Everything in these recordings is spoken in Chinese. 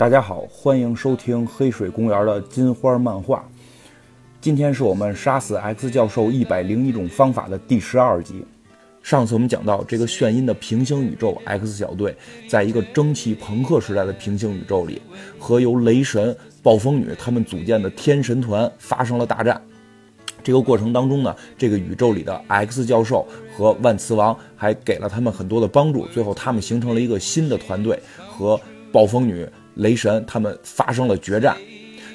大家好，欢迎收听黑水公园的金花漫画。今天是我们杀死 X 教授一百零一种方法的第十二集。上次我们讲到，这个眩音的平行宇宙 X 小队，在一个蒸汽朋克时代的平行宇宙里，和由雷神、暴风女他们组建的天神团发生了大战。这个过程当中呢，这个宇宙里的 X 教授和万磁王还给了他们很多的帮助，最后他们形成了一个新的团队，和暴风女、雷神他们发生了决战。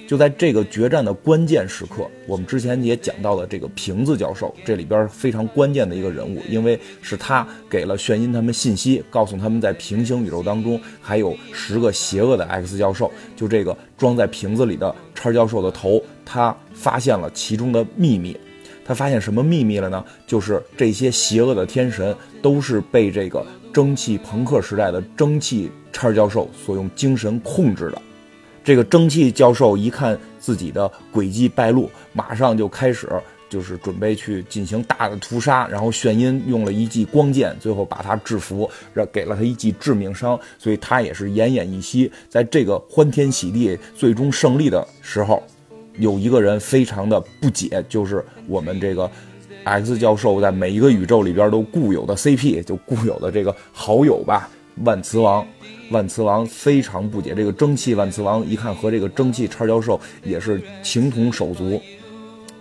就在这个决战的关键时刻，我们之前也讲到了这个瓶子教授，这里边非常关键的一个人物，因为是他给了眩音他们信息，告诉他们在平行宇宙当中还有十个邪恶的 X 教授。就这个装在瓶子里的叉教授的头，他发现了其中的秘密。他发现什么秘密了呢？就是这些邪恶的天神都是被这个蒸汽朋克时代的蒸汽叉教授所用精神控制的。这个蒸汽教授一看自己的诡计败露，马上就开始就是准备去进行大的屠杀。然后眩音用了一记光剑，最后把他制服，让给了他一记致命伤，所以他也是奄奄一息。在这个欢天喜地、最终胜利的时候，有一个人非常的不解，就是我们这个 X 教授在每一个宇宙里边都固有的 CP，就固有的这个好友吧。万磁王，万磁王非常不解。这个蒸汽万磁王一看和这个蒸汽叉教授也是情同手足，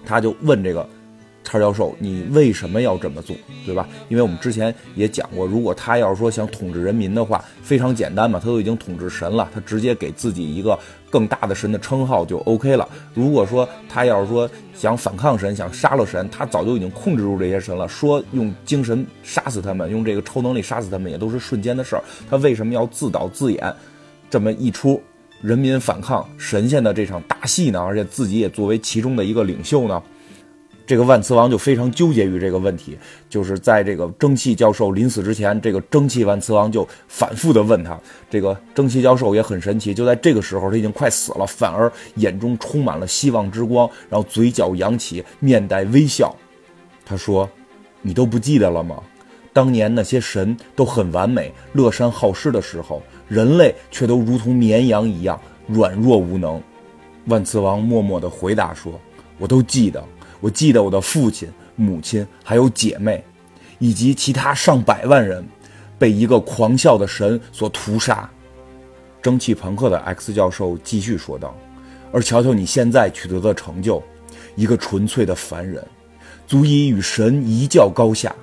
他就问这个叉教授：“你为什么要这么做？对吧？因为我们之前也讲过，如果他要是说想统治人民的话，非常简单嘛，他都已经统治神了，他直接给自己一个。”更大的神的称号就 OK 了。如果说他要是说想反抗神，想杀了神，他早就已经控制住这些神了。说用精神杀死他们，用这个超能力杀死他们，也都是瞬间的事儿。他为什么要自导自演这么一出人民反抗神仙的这场大戏呢？而且自己也作为其中的一个领袖呢？这个万磁王就非常纠结于这个问题，就是在这个蒸汽教授临死之前，这个蒸汽万磁王就反复的问他。这个蒸汽教授也很神奇，就在这个时候，他已经快死了，反而眼中充满了希望之光，然后嘴角扬起，面带微笑。他说：“你都不记得了吗？当年那些神都很完美，乐善好施的时候，人类却都如同绵羊一样软弱无能。”万磁王默默地回答说：“我都记得。”我记得我的父亲、母亲，还有姐妹，以及其他上百万人，被一个狂笑的神所屠杀。蒸汽朋克的 X 教授继续说道：“而瞧瞧你现在取得的成就，一个纯粹的凡人，足以与神一较高下。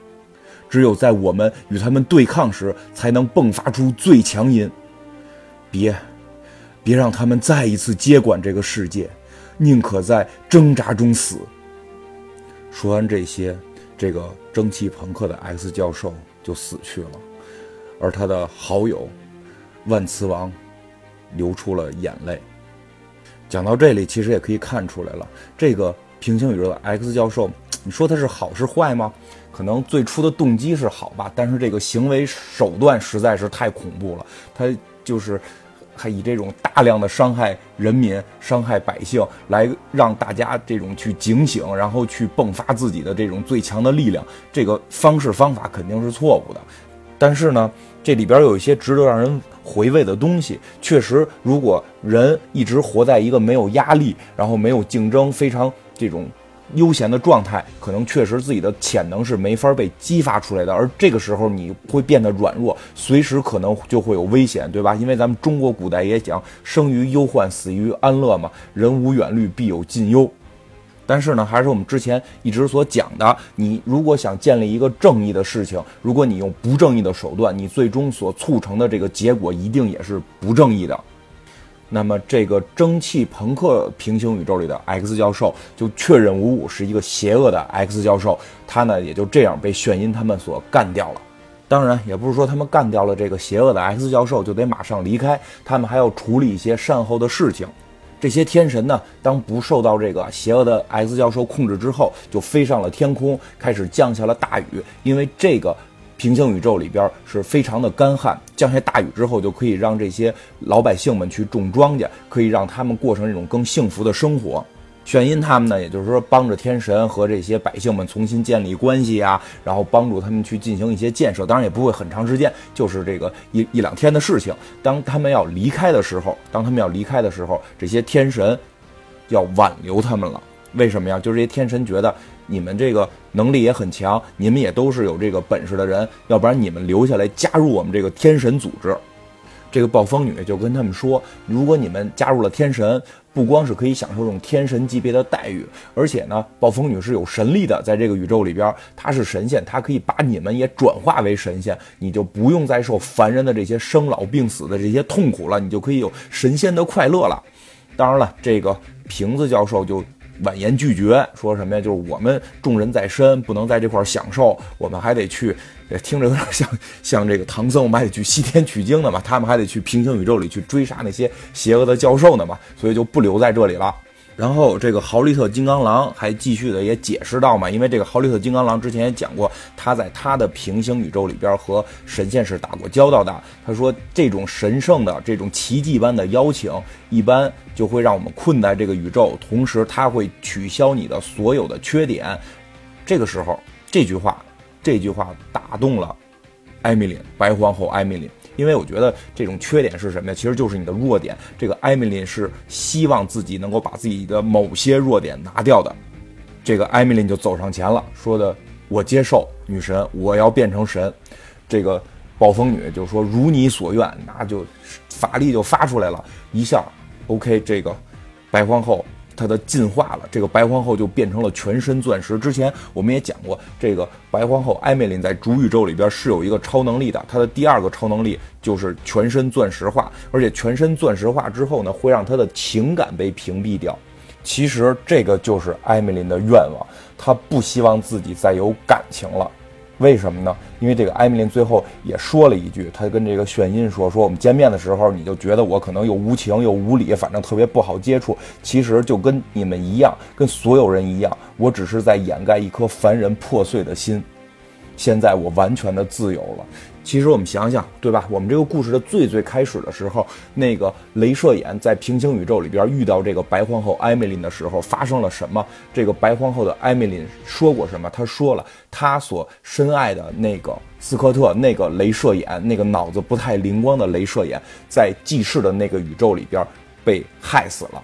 只有在我们与他们对抗时，才能迸发出最强音。别，别让他们再一次接管这个世界，宁可在挣扎中死。”说完这些，这个蒸汽朋克的 X 教授就死去了，而他的好友万磁王流出了眼泪。讲到这里，其实也可以看出来了，这个平行宇宙的 X 教授，你说他是好是坏吗？可能最初的动机是好吧，但是这个行为手段实在是太恐怖了，他就是。他以这种大量的伤害人民、伤害百姓，来让大家这种去警醒，然后去迸发自己的这种最强的力量，这个方式方法肯定是错误的。但是呢，这里边有一些值得让人回味的东西。确实，如果人一直活在一个没有压力，然后没有竞争，非常这种。悠闲的状态，可能确实自己的潜能是没法被激发出来的，而这个时候你会变得软弱，随时可能就会有危险，对吧？因为咱们中国古代也讲“生于忧患，死于安乐”嘛，人无远虑，必有近忧。但是呢，还是我们之前一直所讲的，你如果想建立一个正义的事情，如果你用不正义的手段，你最终所促成的这个结果一定也是不正义的。那么，这个蒸汽朋克平行宇宙里的 X 教授就确认无误是一个邪恶的 X 教授，他呢也就这样被眩音他们所干掉了。当然，也不是说他们干掉了这个邪恶的 X 教授就得马上离开，他们还要处理一些善后的事情。这些天神呢，当不受到这个邪恶的 X 教授控制之后，就飞上了天空，开始降下了大雨，因为这个。平行宇宙里边是非常的干旱，降下大雨之后，就可以让这些老百姓们去种庄稼，可以让他们过上这种更幸福的生活。炫音他们呢，也就是说帮着天神和这些百姓们重新建立关系啊，然后帮助他们去进行一些建设。当然也不会很长时间，就是这个一一两天的事情。当他们要离开的时候，当他们要离开的时候，这些天神要挽留他们了。为什么呀？就是这些天神觉得你们这个能力也很强，你们也都是有这个本事的人，要不然你们留下来加入我们这个天神组织。这个暴风女就跟他们说：“如果你们加入了天神，不光是可以享受这种天神级别的待遇，而且呢，暴风女是有神力的，在这个宇宙里边，她是神仙，她可以把你们也转化为神仙，你就不用再受凡人的这些生老病死的这些痛苦了，你就可以有神仙的快乐了。当然了，这个瓶子教授就。”婉言拒绝，说什么呀？就是我们众人在身，不能在这块享受，我们还得去，听着有点像像这个唐僧，我们还得去西天取经呢嘛，他们还得去平行宇宙里去追杀那些邪恶的教授呢嘛，所以就不留在这里了。然后这个豪利特金刚狼还继续的也解释到嘛，因为这个豪利特金刚狼之前也讲过，他在他的平行宇宙里边和神仙是打过交道的。他说这种神圣的、这种奇迹般的邀请，一般就会让我们困在这个宇宙，同时他会取消你的所有的缺点。这个时候，这句话，这句话打动了艾米琳，白皇后艾米琳。因为我觉得这种缺点是什么呀？其实就是你的弱点。这个艾米琳是希望自己能够把自己的某些弱点拿掉的。这个艾米琳就走上前了，说的：“我接受女神，我要变成神。”这个暴风女就说：“如你所愿。”那就法力就发出来了，一下，OK，这个白皇后。它的进化了，这个白皇后就变成了全身钻石。之前我们也讲过，这个白皇后艾美琳在主宇宙里边是有一个超能力的，她的第二个超能力就是全身钻石化，而且全身钻石化之后呢，会让她的情感被屏蔽掉。其实这个就是艾美琳的愿望，她不希望自己再有感情了。为什么呢？因为这个艾米琳最后也说了一句，她跟这个炫音说：“说我们见面的时候，你就觉得我可能又无情又无理，反正特别不好接触。其实就跟你们一样，跟所有人一样，我只是在掩盖一颗凡人破碎的心。现在我完全的自由了。”其实我们想想，对吧？我们这个故事的最最开始的时候，那个镭射眼在平行宇宙里边遇到这个白皇后艾米琳的时候，发生了什么？这个白皇后的艾米琳说过什么？她说了，她所深爱的那个斯科特，那个镭射眼，那个脑子不太灵光的镭射眼，在记事的那个宇宙里边被害死了。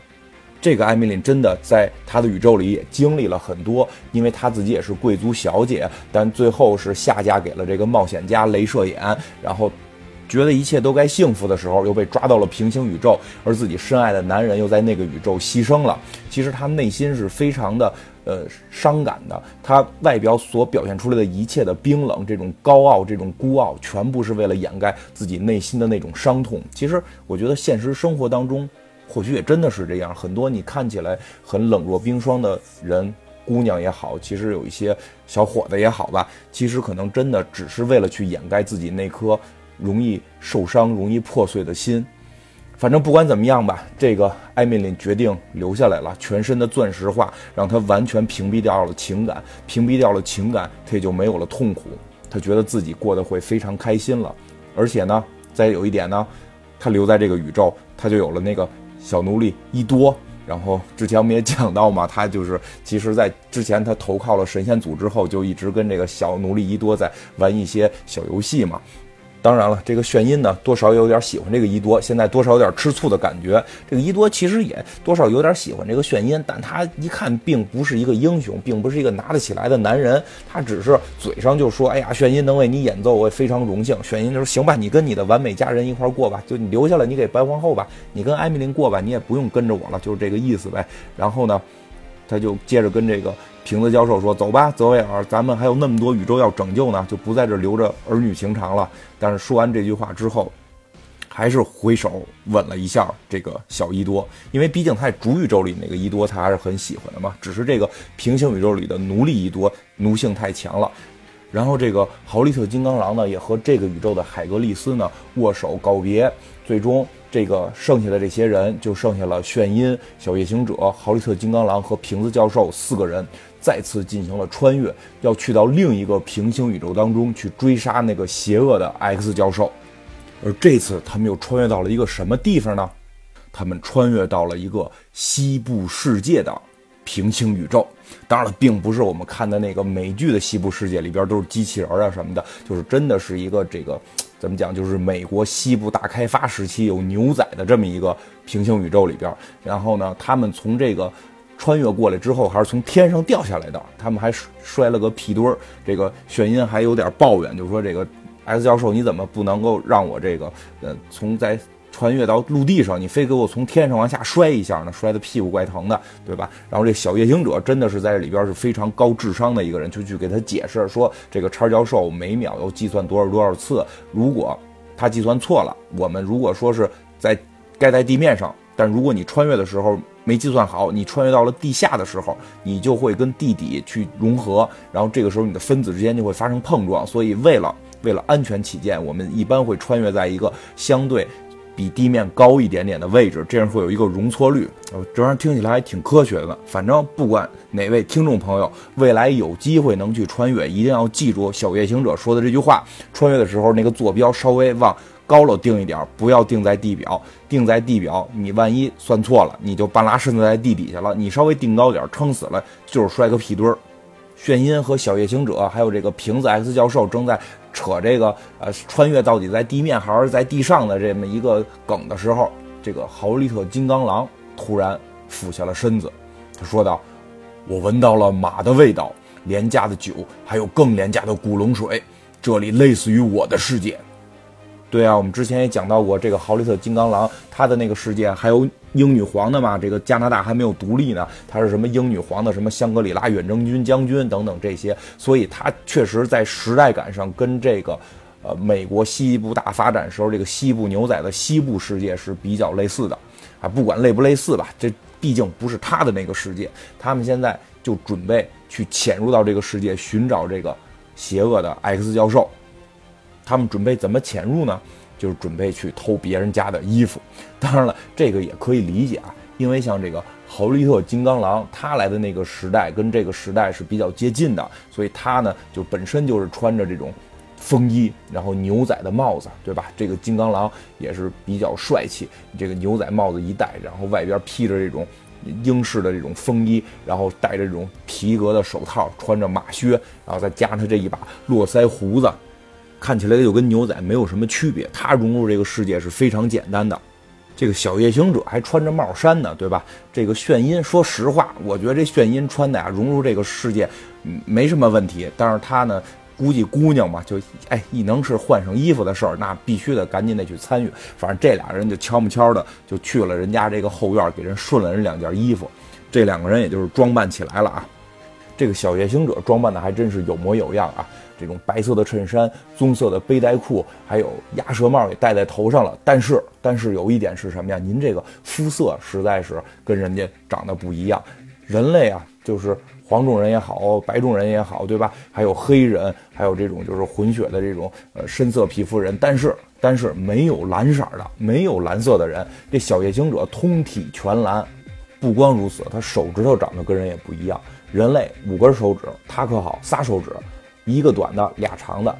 这个艾米琳真的在她的宇宙里也经历了很多，因为她自己也是贵族小姐，但最后是下嫁给了这个冒险家镭射眼，然后觉得一切都该幸福的时候，又被抓到了平行宇宙，而自己深爱的男人又在那个宇宙牺牲了。其实她内心是非常的呃伤感的，她外表所表现出来的一切的冰冷、这种高傲、这种孤傲，全部是为了掩盖自己内心的那种伤痛。其实我觉得现实生活当中。或许也真的是这样，很多你看起来很冷若冰霜的人，姑娘也好，其实有一些小伙子也好吧，其实可能真的只是为了去掩盖自己那颗容易受伤、容易破碎的心。反正不管怎么样吧，这个艾米琳决定留下来了，全身的钻石化，让她完全屏蔽掉了情感，屏蔽掉了情感，她也就没有了痛苦，她觉得自己过得会非常开心了。而且呢，再有一点呢，她留在这个宇宙，她就有了那个。小奴隶伊多，然后之前我们也讲到嘛，他就是其实在之前他投靠了神仙组之后，就一直跟这个小奴隶伊多在玩一些小游戏嘛。当然了，这个炫音呢，多少有点喜欢这个伊多，现在多少有点吃醋的感觉。这个伊多其实也多少有点喜欢这个炫音，但他一看并不是一个英雄，并不是一个拿得起来的男人，他只是嘴上就说：“哎呀，炫音能为你演奏，我也非常荣幸。”炫音就说：“行吧，你跟你的完美家人一块过吧，就你留下了，你给白皇后吧，你跟艾米琳过吧，你也不用跟着我了，就是这个意思呗。”然后呢，他就接着跟这个。瓶子教授说：“走吧，泽维尔，咱们还有那么多宇宙要拯救呢，就不在这留着儿女情长了。”但是说完这句话之后，还是回手吻了一下这个小伊多，因为毕竟他在主宇宙里那个伊多他还是很喜欢的嘛。只是这个平行宇宙里的奴隶伊多奴性太强了。然后这个豪利特金刚狼呢，也和这个宇宙的海格力斯呢握手告别，最终。这个剩下的这些人就剩下了炫音、小夜行者、豪利特金刚狼和瓶子教授四个人，再次进行了穿越，要去到另一个平行宇宙当中去追杀那个邪恶的 X 教授。而这次他们又穿越到了一个什么地方呢？他们穿越到了一个西部世界的平行宇宙。当然了，并不是我们看的那个美剧的西部世界里边都是机器人啊什么的，就是真的是一个这个怎么讲，就是美国西部大开发时期有牛仔的这么一个平行宇宙里边。然后呢，他们从这个穿越过来之后，还是从天上掉下来的，他们还摔了个屁墩儿。这个炫音还有点抱怨，就说这个 X 教授，你怎么不能够让我这个呃从在。穿越到陆地上，你非给我从天上往下摔一下呢，摔得屁股怪疼的，对吧？然后这小夜行者真的是在这里边是非常高智商的一个人，就去给他解释说，这个叉教授每秒要计算多少多少次，如果他计算错了，我们如果说是在该在地面上，但如果你穿越的时候没计算好，你穿越到了地下的时候，你就会跟地底去融合，然后这个时候你的分子之间就会发生碰撞，所以为了为了安全起见，我们一般会穿越在一个相对。比地面高一点点的位置，这样会有一个容错率。这玩意儿听起来还挺科学的。反正不管哪位听众朋友未来有机会能去穿越，一定要记住小夜行者说的这句话：穿越的时候那个坐标稍微往高了定一点，不要定在地表。定在地表，你万一算错了，你就半拉身子在地底下了。你稍微定高点，撑死了就是摔个屁墩儿。炫音和小夜行者还有这个瓶子 X 教授正在。扯这个呃，穿越到底在地面还是在地上的这么一个梗的时候，这个豪利特金刚狼突然俯下了身子，他说道：“我闻到了马的味道，廉价的酒，还有更廉价的古龙水，这里类似于我的世界。”对啊，我们之前也讲到过这个豪利特金刚狼，他的那个世界还有英女皇的嘛？这个加拿大还没有独立呢，他是什么英女皇的什么香格里拉远征军将军等等这些，所以他确实在时代感上跟这个，呃，美国西部大发展时候这个西部牛仔的西部世界是比较类似的，啊，不管类不类似吧，这毕竟不是他的那个世界，他们现在就准备去潜入到这个世界，寻找这个邪恶的 X 教授。他们准备怎么潜入呢？就是准备去偷别人家的衣服。当然了，这个也可以理解啊，因为像这个豪利特金刚狼，他来的那个时代跟这个时代是比较接近的，所以他呢就本身就是穿着这种风衣，然后牛仔的帽子，对吧？这个金刚狼也是比较帅气，这个牛仔帽子一戴，然后外边披着这种英式的这种风衣，然后戴着这种皮革的手套，穿着马靴，然后再加上这一把络腮胡子。看起来就跟牛仔没有什么区别，他融入这个世界是非常简单的。这个小夜行者还穿着帽衫呢，对吧？这个炫音，说实话，我觉得这炫音穿的呀，融入这个世界，没什么问题。但是他呢，估计姑娘嘛，就哎，一能是换上衣服的事儿，那必须得赶紧得去参与。反正这俩人就悄不悄的就去了人家这个后院，给人顺了人两件衣服。这两个人也就是装扮起来了啊。这个小夜行者装扮的还真是有模有样啊。这种白色的衬衫、棕色的背带裤，还有鸭舌帽也戴在头上了。但是，但是有一点是什么呀？您这个肤色实在是跟人家长得不一样。人类啊，就是黄种人也好，白种人也好，对吧？还有黑人，还有这种就是混血的这种呃深色皮肤人。但是，但是没有蓝色的，没有蓝色的人。这小夜行者通体全蓝。不光如此，他手指头长得跟人也不一样。人类五根手指，他可好，仨手指。一个短的，俩长的，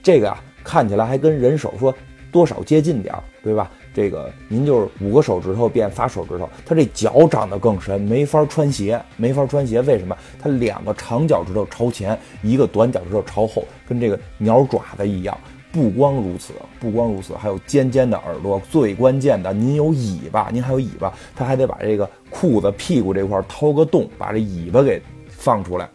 这个啊看起来还跟人手说多少接近点儿，对吧？这个您就是五个手指头变仨手指头，他这脚长得更深，没法穿鞋，没法穿鞋。为什么？他两个长脚趾头朝前，一个短脚趾头朝后，跟这个鸟爪子一样。不光如此，不光如此，还有尖尖的耳朵。最关键的，您有尾巴，您还有尾巴，他还得把这个裤子屁股这块掏个洞，把这尾巴给放出来。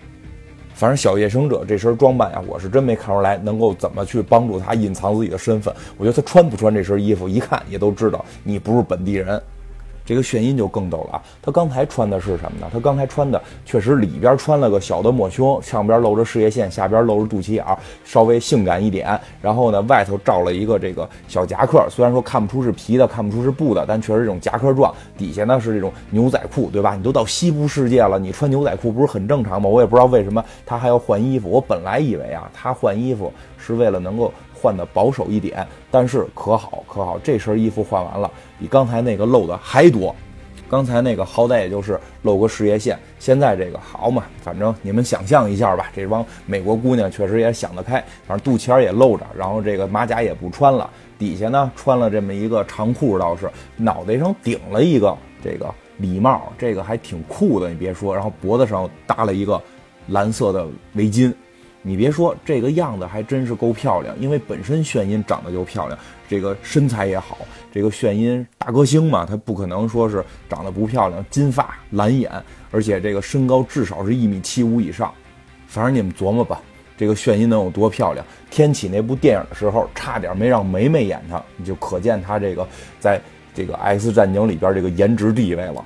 反正小夜行者这身装扮呀，我是真没看出来能够怎么去帮助他隐藏自己的身份。我觉得他穿不穿这身衣服，一看也都知道你不是本地人。这个炫音就更逗了啊！他刚才穿的是什么呢？他刚才穿的确实里边穿了个小的抹胸，上边露着事业线，下边露着肚脐眼，稍微性感一点。然后呢，外头罩了一个这个小夹克，虽然说看不出是皮的，看不出是布的，但确实这种夹克状。底下呢是这种牛仔裤，对吧？你都到西部世界了，你穿牛仔裤不是很正常吗？我也不知道为什么他还要换衣服。我本来以为啊，他换衣服是为了能够。换的保守一点，但是可好可好，这身衣服换完了，比刚才那个露的还多。刚才那个好歹也就是露个事业线，现在这个好嘛，反正你们想象一下吧。这帮美国姑娘确实也想得开，反正肚脐眼也露着，然后这个马甲也不穿了，底下呢穿了这么一个长裤，倒是脑袋上顶了一个这个礼帽，这个还挺酷的，你别说。然后脖子上搭了一个蓝色的围巾，你别说，这个样子还真是够漂亮。因为本身炫音长得就漂亮，这个身材也好，这个炫音大歌星嘛，他不可能说是长得不漂亮。金发蓝眼，而且这个身高至少是一米七五以上。反正你们琢磨吧，这个炫音能有多漂亮？天启那部电影的时候，差点没让梅梅演他，你就可见他这个在这个 X 战警里边这个颜值地位了。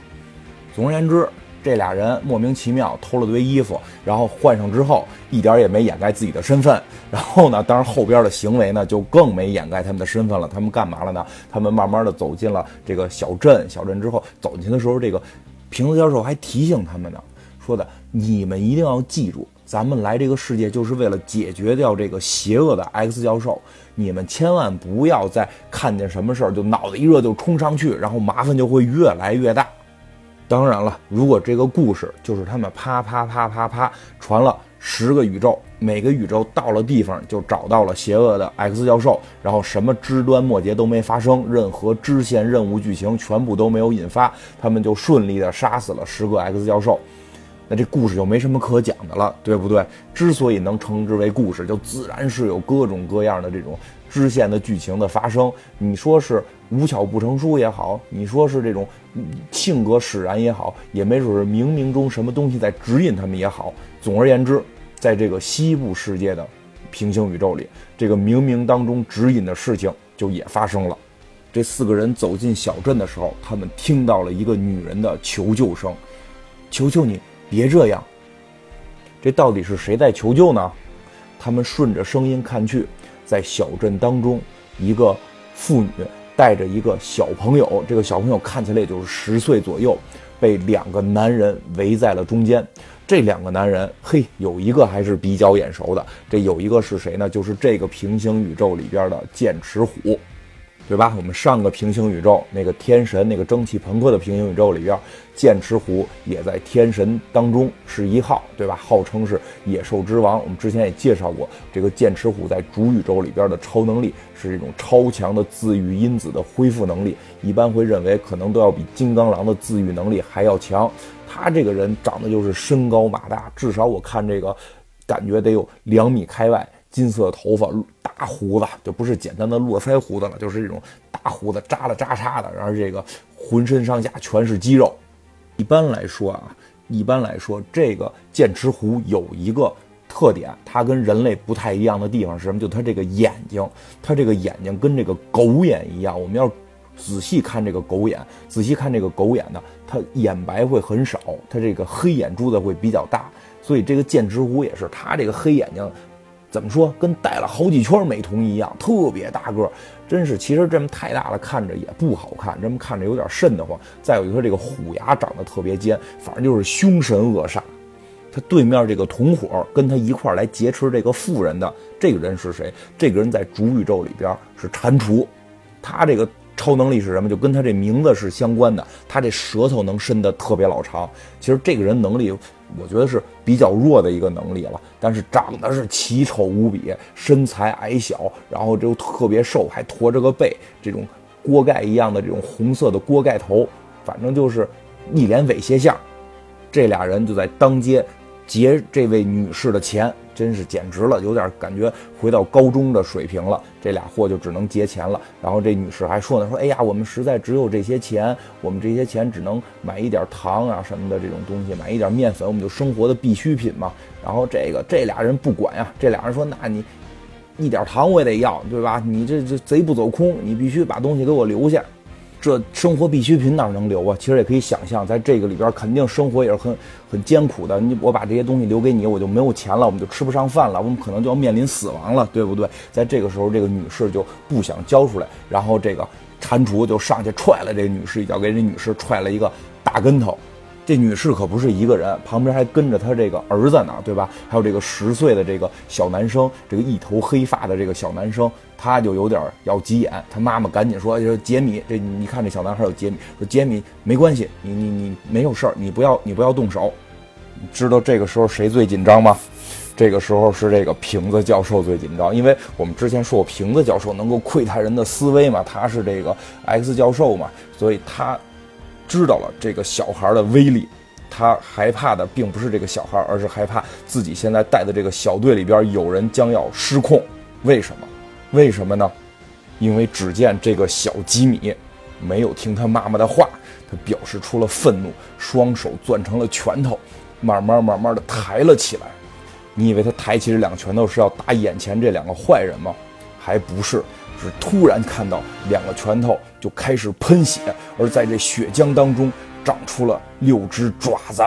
总而言之，这俩人莫名其妙偷了堆衣服，然后换上之后，一点也没掩盖自己的身份。然后呢，当然后边的行为呢，就更没掩盖他们的身份了。他们干嘛了呢？他们慢慢的走进了这个小镇。小镇之后走进去的时候，这个瓶子教授还提醒他们呢，说的：“你们一定要记住。”咱们来这个世界就是为了解决掉这个邪恶的 X 教授，你们千万不要再看见什么事儿就脑子一热就冲上去，然后麻烦就会越来越大。当然了，如果这个故事就是他们啪啪啪啪啪传了十个宇宙，每个宇宙到了地方就找到了邪恶的 X 教授，然后什么枝端末节都没发生，任何支线任务剧情全部都没有引发，他们就顺利的杀死了十个 X 教授。那这故事就没什么可讲的了，对不对？之所以能称之为故事，就自然是有各种各样的这种支线的剧情的发生。你说是无巧不成书也好，你说是这种性格使然也好，也没准是冥冥中什么东西在指引他们也好。总而言之，在这个西部世界的平行宇宙里，这个冥冥当中指引的事情就也发生了。这四个人走进小镇的时候，他们听到了一个女人的求救声：“求求你！”别这样！这到底是谁在求救呢？他们顺着声音看去，在小镇当中，一个妇女带着一个小朋友，这个小朋友看起来也就是十岁左右，被两个男人围在了中间。这两个男人，嘿，有一个还是比较眼熟的。这有一个是谁呢？就是这个平行宇宙里边的剑齿虎。对吧？我们上个平行宇宙那个天神，那个蒸汽朋克的平行宇宙里边，剑齿虎也在天神当中是一号，对吧？号称是野兽之王。我们之前也介绍过，这个剑齿虎在主宇宙里边的超能力是一种超强的自愈因子的恢复能力，一般会认为可能都要比金刚狼的自愈能力还要强。他这个人长得就是身高马大，至少我看这个感觉得有两米开外。金色头发，大胡子，就不是简单的络腮胡子了，就是这种大胡子扎了扎叉的，然后这个浑身上下全是肌肉。一般来说啊，一般来说，这个剑齿虎有一个特点，它跟人类不太一样的地方是什么？就它这个眼睛，它这个眼睛跟这个狗眼一样。我们要仔细看这个狗眼，仔细看这个狗眼呢，它眼白会很少，它这个黑眼珠子会比较大。所以这个剑齿虎也是，它这个黑眼睛。怎么说？跟带了好几圈美瞳一样，特别大个，真是。其实这么太大了，看着也不好看，这么看着有点瘆得慌。再有一个，这个虎牙长得特别尖，反正就是凶神恶煞。他对面这个同伙跟他一块来劫持这个妇人的这个人是谁？这个人在主宇宙里边是蟾蜍，他这个超能力是什么？就跟他这名字是相关的。他这舌头能伸得特别老长。其实这个人能力。我觉得是比较弱的一个能力了，但是长得是奇丑无比，身材矮小，然后就特别瘦，还驼着个背，这种锅盖一样的这种红色的锅盖头，反正就是一脸猥亵相。这俩人就在当街劫这位女士的钱。真是简直了，有点感觉回到高中的水平了。这俩货就只能结钱了。然后这女士还说呢，说哎呀，我们实在只有这些钱，我们这些钱只能买一点糖啊什么的这种东西，买一点面粉，我们就生活的必需品嘛。然后这个这俩人不管呀，这俩人说，那你一点糖我也得要，对吧？你这这贼不走空，你必须把东西给我留下。这生活必需品哪能留啊？其实也可以想象，在这个里边肯定生活也是很很艰苦的。你我把这些东西留给你，我就没有钱了，我们就吃不上饭了，我们可能就要面临死亡了，对不对？在这个时候，这个女士就不想交出来，然后这个蟾蜍就上去踹了这个女士一脚，给这女士踹了一个大跟头。这女士可不是一个人，旁边还跟着她这个儿子呢，对吧？还有这个十岁的这个小男生，这个一头黑发的这个小男生，他就有点要急眼。他妈妈赶紧说：“说杰米，这你看这小男孩有杰米，说杰米没关系，你你你没有事儿，你不要你不要动手。”知道这个时候谁最紧张吗？这个时候是这个瓶子教授最紧张，因为我们之前说过瓶子教授能够窥探人的思维嘛，他是这个 X 教授嘛，所以他。知道了这个小孩的威力。他害怕的并不是这个小孩，而是害怕自己现在带的这个小队里边有人将要失控。为什么？为什么呢？因为只见这个小吉米没有听他妈妈的话，他表示出了愤怒，双手攥成了拳头，慢慢慢慢的抬了起来。你以为他抬起这两个拳头是要打眼前这两个坏人吗？还不是，是突然看到两个拳头就开始喷血，而在这血浆当中。长出了六只爪子，